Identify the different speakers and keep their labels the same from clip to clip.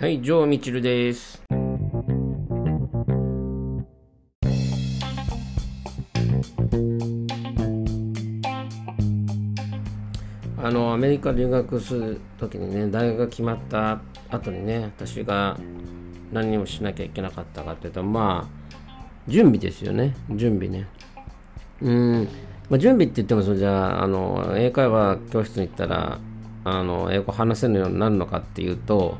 Speaker 1: はい、ジョー・ミチルです。あの、アメリカ留学するときにね、大学が決まった後にね、私が何をしなきゃいけなかったかっていうと、まあ、準備ですよね、準備ね。うん、まあ、準備って言ってもそじゃああの英会話教室に行ったらあの英語話せるようになるのかっていうと、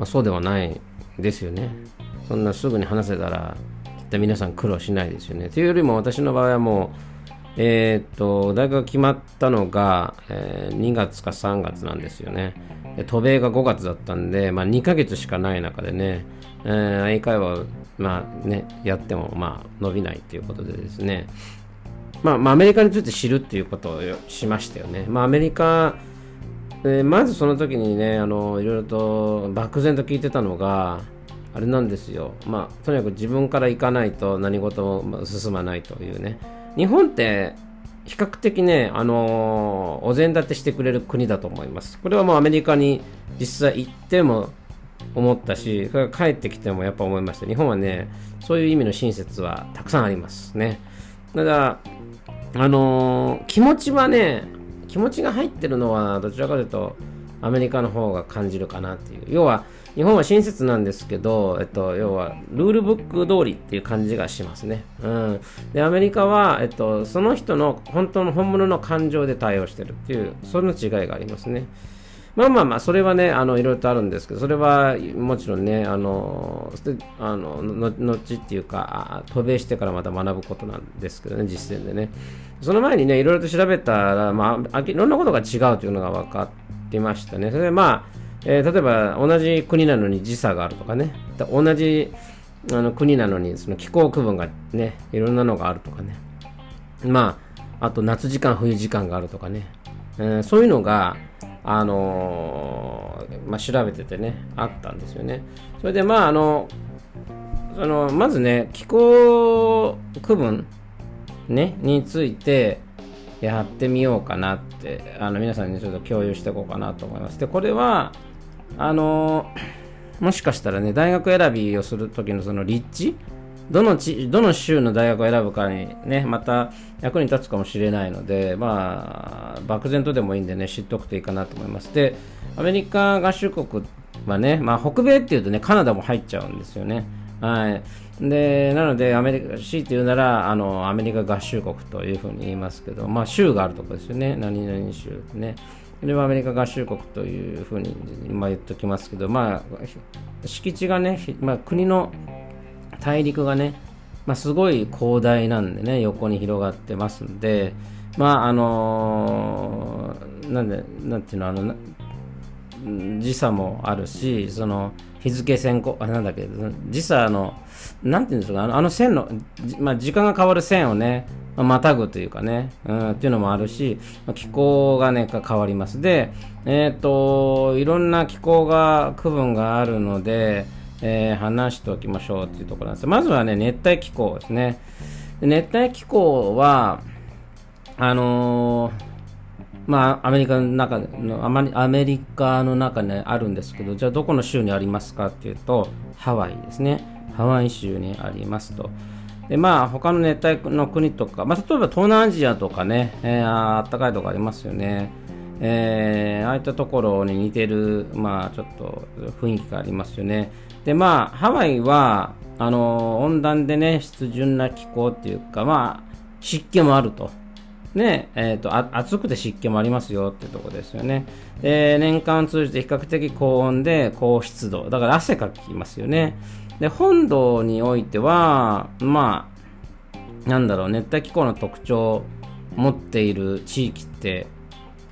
Speaker 1: まあ、そうではないですよね。そんなすぐに話せたらきっと皆さん苦労しないですよね。というよりも私の場合はもうえーっと大学が決まったのが、えー2月か3月なんですよね。で渡米が5月だったんで、まあ、2ヶ月しかない中でね、えー英会話をまあね、やってもまあ伸びないということでですね、まあ、まあ、アメリカについて知るっていうことをしましたよね。まあ、アメリカ、えまずその時にね、あの、いろいろと漠然と聞いてたのが、あれなんですよ。まあ、とにかく自分から行かないと何事も進まないというね。日本って、比較的ね、あのお膳立てしてくれる国だと思います。これはもうアメリカに実際行っても思ったし、それ帰ってきてもやっぱ思いました。日本はね、そういう意味の親切はたくさんありますね。ただ、あの気持ちはね、気持ちが入ってるのはどちらかというとアメリカの方が感じるかなっていう。要は、日本は親切なんですけど、えっと、要は、ルールブック通りっていう感じがしますね。うん。で、アメリカは、えっと、その人の本当の本物の感情で対応してるっていう、その違いがありますね。まあまあまあ、それはね、あの、いろいろとあるんですけど、それはもちろんね、あの、あの、後っていうか、渡米してからまた学ぶことなんですけどね、実践でね。その前にね、いろいろと調べたら、まあ、いろんなことが違うというのが分かってましたね。それでまあ、えー例えば同じ国なのに時差があるとかね、同じあの国なのにその気候区分がね、いろんなのがあるとかね。まあ、あと夏時間、冬時間があるとかね、えーそういうのが、あのまあ、調べててね、あったんですよね。それで、まあ、あの、そのまずね、気候区分、ね、についてやってみようかなって、あの皆さんにちょっと共有していこうかなと思います。で、これは、あのもしかしたらね、大学選びをするときのその立地どの地、どの州の大学を選ぶかにね、また役に立つかもしれないので、まあ、漠然とでもいいんでね、知っておくといいかなと思います。で、アメリカ合衆国はね、まあ、北米っていうとね、カナダも入っちゃうんですよね。はい。で、なので、アメリカ、強いて言うなら、あの、アメリカ合衆国というふうに言いますけど、まあ、州があるとこですよね。何々州ってね。これはアメリカ合衆国というふうに、まあ、言っときますけど、まあ、敷地がね、まあ、国の大陸がね、まあ、すごい広大なんでね、横に広がってますんで、まあ、あのーなんで、なんていうの、あの、時差もあるし、その日付先行、あなんだっけ、時差の、なんていうんですか、あのあの線の、まあ、時間が変わる線をね、またぐというかね、うん、っていうのもあるし、気候がね、変わります。で、えっ、と、いろんな気候が、区分があるので、えー話しておきましょうっていうところなんです。まずはね、熱帯気候ですね。熱帯気候は、あのーまあ、アメリカの中の、あまりアメリカの中にあるんですけど、じゃあどこの州にありますかっていうと、ハワイですね。ハワイ州にありますと。で、まあ、他の熱帯の国とか、まあ、例えば東南アジアとかね、えーあったかいとこありますよね。えーああいったところに似てる、まあ、ちょっと雰囲気がありますよね。で、まあ、ハワイは、あの温暖でね、湿潤な気候っていうか、まあ、湿気もあると。ねえー、と暑くて湿気もありますよってとこですよね。で年間通じて比較的高温で高湿度。だから汗かきますよね。で、本土においては、まあ、なんだろう、熱帯気候の特徴を持っている地域って、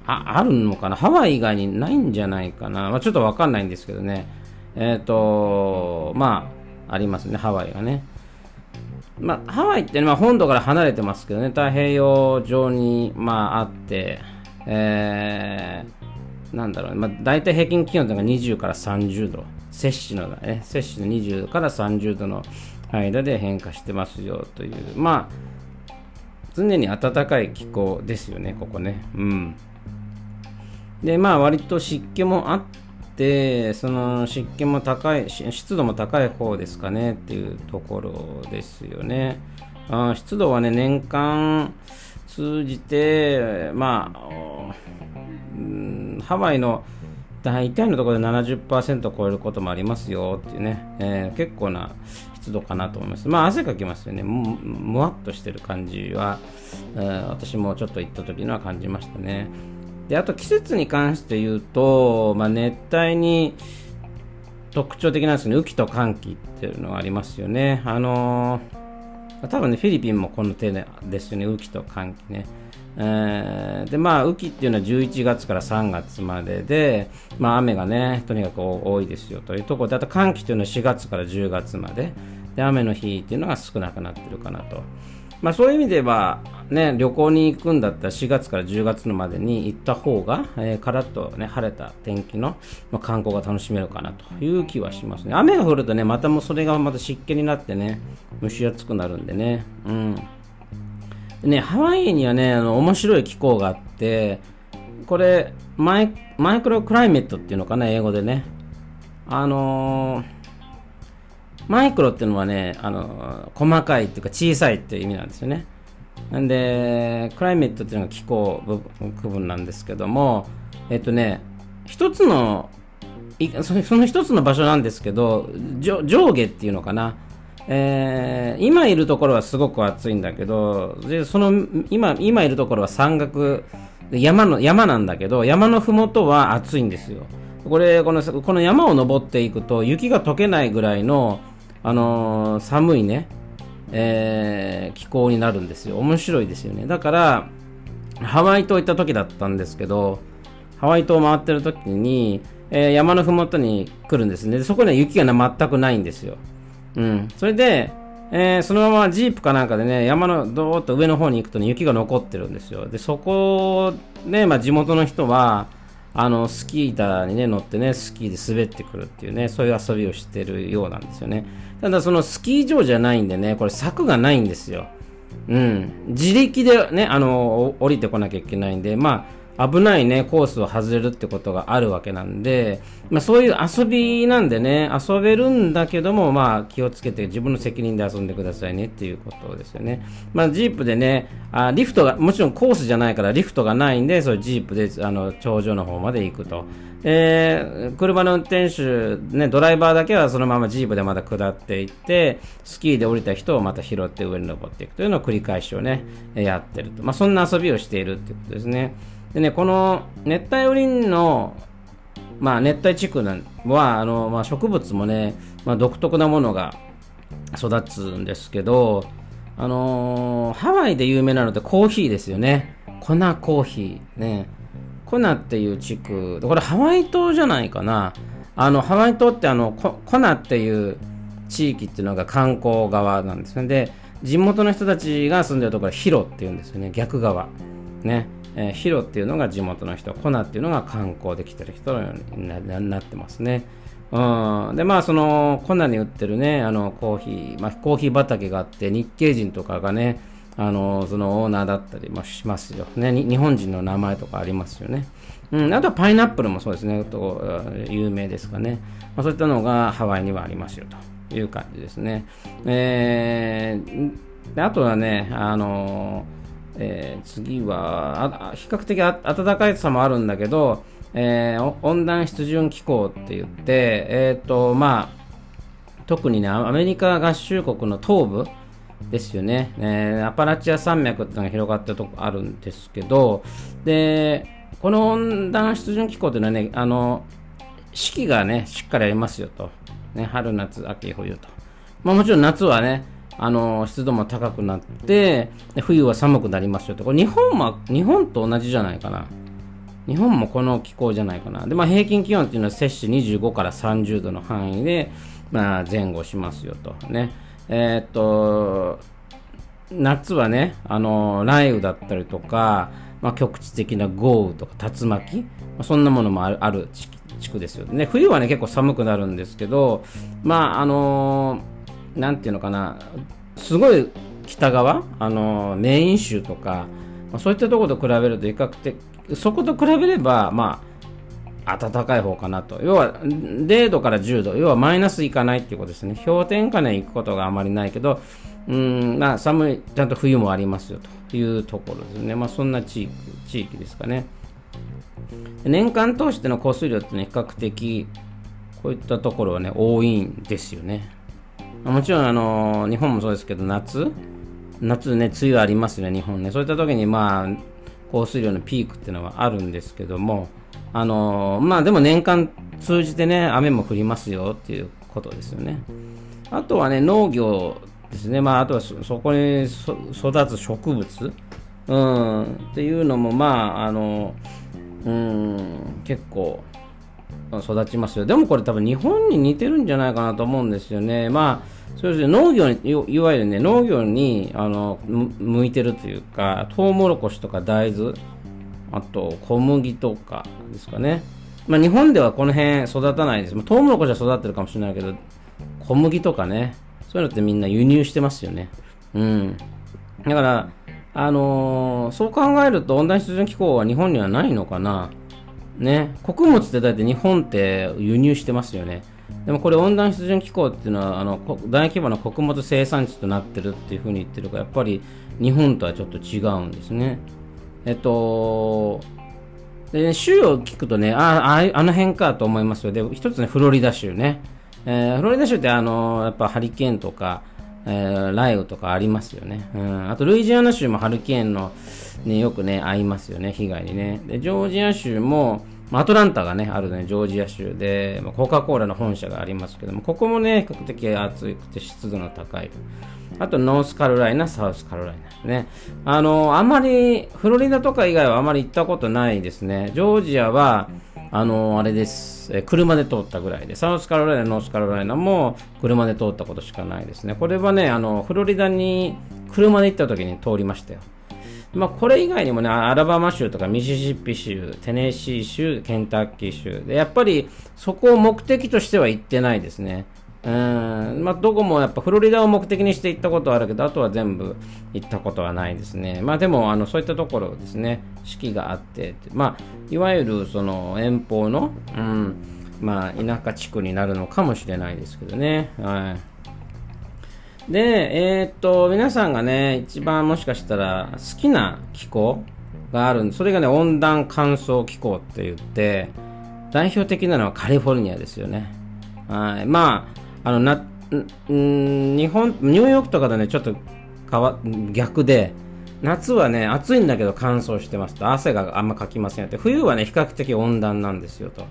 Speaker 1: ああるのかな？ハワイ以外にないんじゃないかな、まあ、ちょっとわかんないんですけどね。えっ、と、まあ、ありますね、ハワイがね。まあ、ハワイって、ねまあ、本土から離れてますけどね、太平洋上に、まあ、あって、えー、なんだろう、まあ、大体平均気温というのが20から30度、摂氏のね、摂氏の20から30度の間で変化してますよという、まあ、常に暖かい気候ですよね、ここね。うん。で、まあ、割と湿気もあってその湿気も高い湿度も高い方ですかねっていうところですよね。あ湿度はね年間通じてまあ、ハワイの大体のところで70%を超えることもありますよっていうね、えー、結構な湿度かなと思います。まあ汗かきますよね。ももわっとしてる感じは、私もちょっと行った時には感じましたね。で、あと季節に関して言うと、まあ、熱帯に特徴的なんですけど、雨季と寒気っていうのがありますよね。あのー、多分ね、フィリピンもこの手ですよね、雨季と寒気ね。えー、でまあ雨季っていうのは11月から3月までで、まあ、雨がねとにかく多いですよというところであと寒気というのは4月から10月までで雨の日っていうのが少なくなってるかなと。まあ、そういう意味では、ね、旅行に行くんだったら4月から10月のまでに行った方が、えー、カラッと、ね、晴れた天気の、まあ、観光が楽しめるかなという気はしますね。雨が降るとね、またもうそれがまた湿気になってね、蒸し暑くなるんでね。うん。でね、ハワイにはね、あの面白い気候があって、これマイ、マイクロクライメットっていうのかな、英語でね。あのーマイクロっていうのはね、あの細かいっていうか小さいっていう意味なんですよね。なんで、クライメットっていうのが気候区分なんですけども、えっとね、一つの、その一つの場所なんですけど、上下っていうのかな。えー、今いるところはすごく暑いんだけど、でその今今いるところは山岳、山の山なんだけど、山のふもとは暑いんですよ。これこの、この山を登っていくと雪が溶けないぐらいのあのー、寒いね、えー、気候になるんですよ。面白いですよね。だから、ハワイ島行った時だったんですけど、ハワイ島を回ってる時に、えー、山のふもとに来るんですね。そこには雪が全くないんですよ。うん。それで、えー、そのままジープかなんかでね、山のどーっと上の方に行くとね、雪が残ってるんですよ。で、そこで、まあ、地元の人は、あのスキー板に、ね、乗ってねスキーで滑ってくるっていうねそういう遊びをしてるようなんですよね。ただそのスキー場じゃないんでねこれ柵がないんですよ。うん。自力でねあの降りてこなきゃいけないんでまあ危ないね、コースを外れるってことがあるわけなんで、まあそういう遊びなんでね、遊べるんだけども、まあ気をつけて自分の責任で遊んでくださいねっていうことですよね。まあジープでね、あリフトが、もちろんコースじゃないからリフトがないんで、そうジープであの頂上の方まで行くと。えー、車の運転手、ね、ドライバーだけはそのままジープでまた下っていって、スキーで降りた人をまた拾って上に登っていくというのを繰り返しをね、やってると。まあそんな遊びをしているっていうことですね。でね、この熱帯雨林の、まあ、熱帯地区はあの、まあ、植物もね、まあ、独特なものが育つんですけど、あのー、ハワイで有名なのってコーヒーですよね。粉コーヒー。ね。コナっていう地区、これハワイ島じゃないかな。あの、ハワイ島ってあの、コナっていう地域っていうのが観光側なんですね。で、地元の人たちが住んでるところはヒロっていうんですよね。逆側。ね。えー、ヒロっていうのが地元の人、コナっていうのが観光で来てる人になってますね。うん、でまあそのコナに売ってるねあのコーヒー、まあ、コーヒー畑があって日系人とかがねあのそのオーナーだったりもしますよ、ね、日本人の名前とかありますよね、うん、あとはパイナップルもそうですね。と有名ですかね、まあ、そういったのがハワイにはありますよ。という感じですね、えー、あとはねあのーえー、次は比較的暖かいさもあるんだけど、えー、温暖湿潤気候って言って、えーとまあ、特にねアメリカ合衆国の東部ですよね、えー、アパラチア山脈っていうのが広がってるとこあるんですけどでこの温暖湿潤気候っていうのはねあの四季がねしっかりありますよと、ね、春夏秋冬と、まあ、もちろん夏はねあの湿度も高くなって冬は寒くなりますよとこれ日本は日本と同じじゃないかな。日本もこの気候じゃないかな。で、まあ、平均気温っていうのは摂氏25から30度の範囲で、まあ、前後しますよと。ね。えー、っと夏はねあの雷雨だったりとか、まあ、局地的な豪雨とか竜巻、ま、そんなものもあるある地区ですよね。冬はね結構寒くなるんですけどまああのーなんていうのかな、すごい北側、あのメイン州とか、まあ、そういったところと比べると、比較的、そこと比べれば、まあ暖かい方かなと。要は、0度から10度、要はマイナスいかないっていうことですね。氷点下に行くことがあまりないけど、うん、まあ、寒い、ちゃんと冬もありますよというところですね。まあ、そんな地域、地域ですかね。年間通しての降水量ってね、比較的、こういったところはね、多いんですよね。もちろん、あの、日本もそうですけど、夏？夏ね、梅雨ありますね、日本ね。そういった時に、まあ、降水量のピークっていうのはあるんですけども、あのまあでも年間通じてね、雨も降りますよっていうことですよね。あとはね、農業ですね。まああとはそこに育つ植物、うん、っていうのも、まあ、あの、うん、結構育ちますよ。でもこれ多分日本に似てるんじゃないかなと思うんですよね。まあそうですね、農業に、いわゆるね、農業にあの向いてるというか、トウモロコシとか大豆、あと小麦とかですかね。まあ、日本ではこの辺育たないです。ま、トウモロコシは育ってるかもしれないけど、小麦とかね、そういうのってみんな輸入してますよね。うん。だから、あのー、そう考えると温暖湿潤気候は日本にはないのかな。ね。穀物ってだって日本って輸入してますよね。でもこれ温暖湿潤気候っていうのはあの大規模な穀物生産地となってるっていうふうに言ってるからやっぱり日本とはちょっと違うんですね。えっとで州を聞くとねあああの辺かと思いますよで一つねフロリダ州ね、えー、フロリダ州ってあのやっぱハリケーンとか、えー、雷雨とかありますよね、うん、あとルイジアナ州もハリケーンの、ね、よくね合いますよね被害にねでジョージア州もアトランタがね、あるね、ジョージア州で、コカ・コーラの本社がありますけども、ここもね、比較的暑くて湿度の高い。あと、ノースカロライナ、サウスカロライナね。あの、あんまり、フロリダとか以外はあまり行ったことないですね。ジョージアは、あの、あれです。え車で通ったぐらいで、サウスカロライナ、ノースカロライナも車で通ったことしかないですね。これはね、あの、フロリダに車で行った時に通りましたよ。まあ、これ以外にもね、アラバマ州とかミシシッピ州、テネシー州、ケンタッキー州で、やっぱりそこを目的としては行ってないですね。うん、まあ、どこもやっぱフロリダを目的にして行ったことはあるけど、あとは全部行ったことはないですね。まあでも、あの、そういったところですね、四季があって、まあ、いわゆるその遠方の、うん、まあ、田舎地区になるのかもしれないですけどね。はい。で、えー、っと、皆さんがね、一番もしかしたら好きな気候があるんで、それがね、温暖乾燥気候って言って、代表的なのはカリフォルニアですよね。はい。まあ、あの、な、日本、ニューヨークとかでね、ちょっとかわ逆で、夏はね、暑いんだけど乾燥してますと、汗があんまかきませんって、冬はね、比較的温暖なんですよと。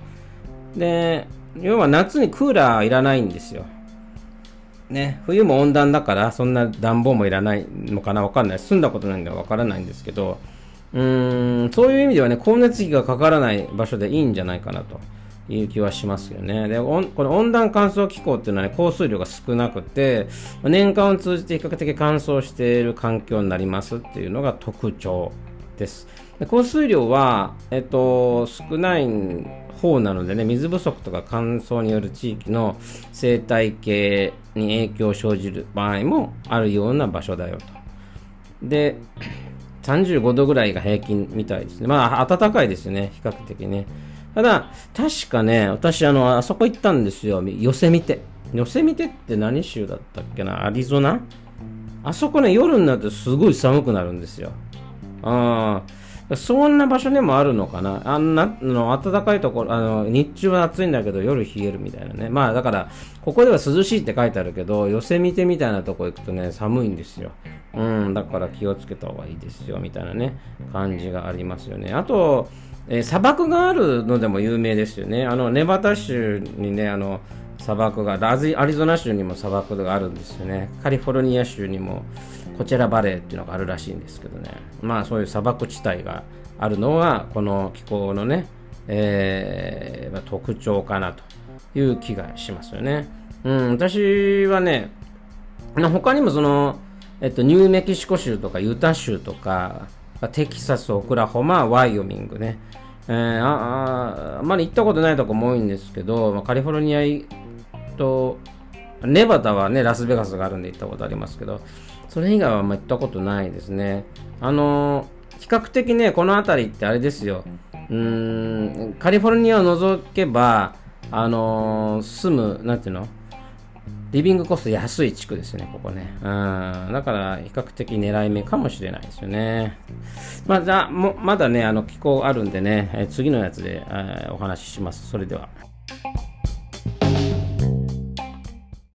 Speaker 1: で、要は夏にクーラーいらないんですよ。ね、冬も温暖だからそんな暖房もいらないのかなわかんない住んだことないんでわからないんですけどうーんそういう意味ではね光熱費がかからない場所でいいんじゃないかなという気はしますよねでこの温暖乾燥気候っていうのはね降水量が少なくて年間を通じて比較的乾燥している環境になりますっていうのが特徴ですで降水量は、えっと、少ない方なのでね、水不足とか乾燥による地域の生態系に影響を生じる場合もあるような場所だよと。で、35度ぐらいが平均みたいですね。まあ、暖かいですよね、比較的ね。ただ、確かね、私、あの、あそこ行ったんですよ。ヨセミテ。ヨセミテって何州だったっけな？アリゾナ？あそこね、夜になるとすごい寒くなるんですよ。ああ。そんな場所でもあるのかな？あんなの暖かいところあの日中は暑いんだけど夜冷えるみたいなねまあだからここでは涼しいって書いてあるけど寄せ見てみたいなとこ行くとね寒いんですようんだから気をつけた方がいいですよみたいなね感じがありますよねあと、えー、砂漠があるのでも有名ですよね。あのネバダ州にねあの砂漠がアリゾナ州にも砂漠があるんですよね。カリフォルニア州にもコチェラバレーっていうのがあるらしいんですけどね。まあそういう砂漠地帯があるのはこの気候のね、えーま、特徴かなという気がしますよね。うん、私はね他にもその、えっと、ニューメキシコ州とかユタ州とかテキサス、オクラホマ、ワイオミングね、えー、あああまり行ったことないとこも多いんですけど、まあ、カリフォルニアとネバダはねラスベガスがあるんで行ったことありますけどそれ以外はあま行ったことないですね。あの比較的ね、この辺りってあれですよ。うん、カリフォルニアを除けば、あのー住む、なんていうの？リビングコスト安い地区ですよね、ここね。うん。だから、比較的狙い目かもしれないですよね。まあ、じゃあ、もまだね、あの、気候あるんでね、えー次のやつで、えーお話しします。それでは。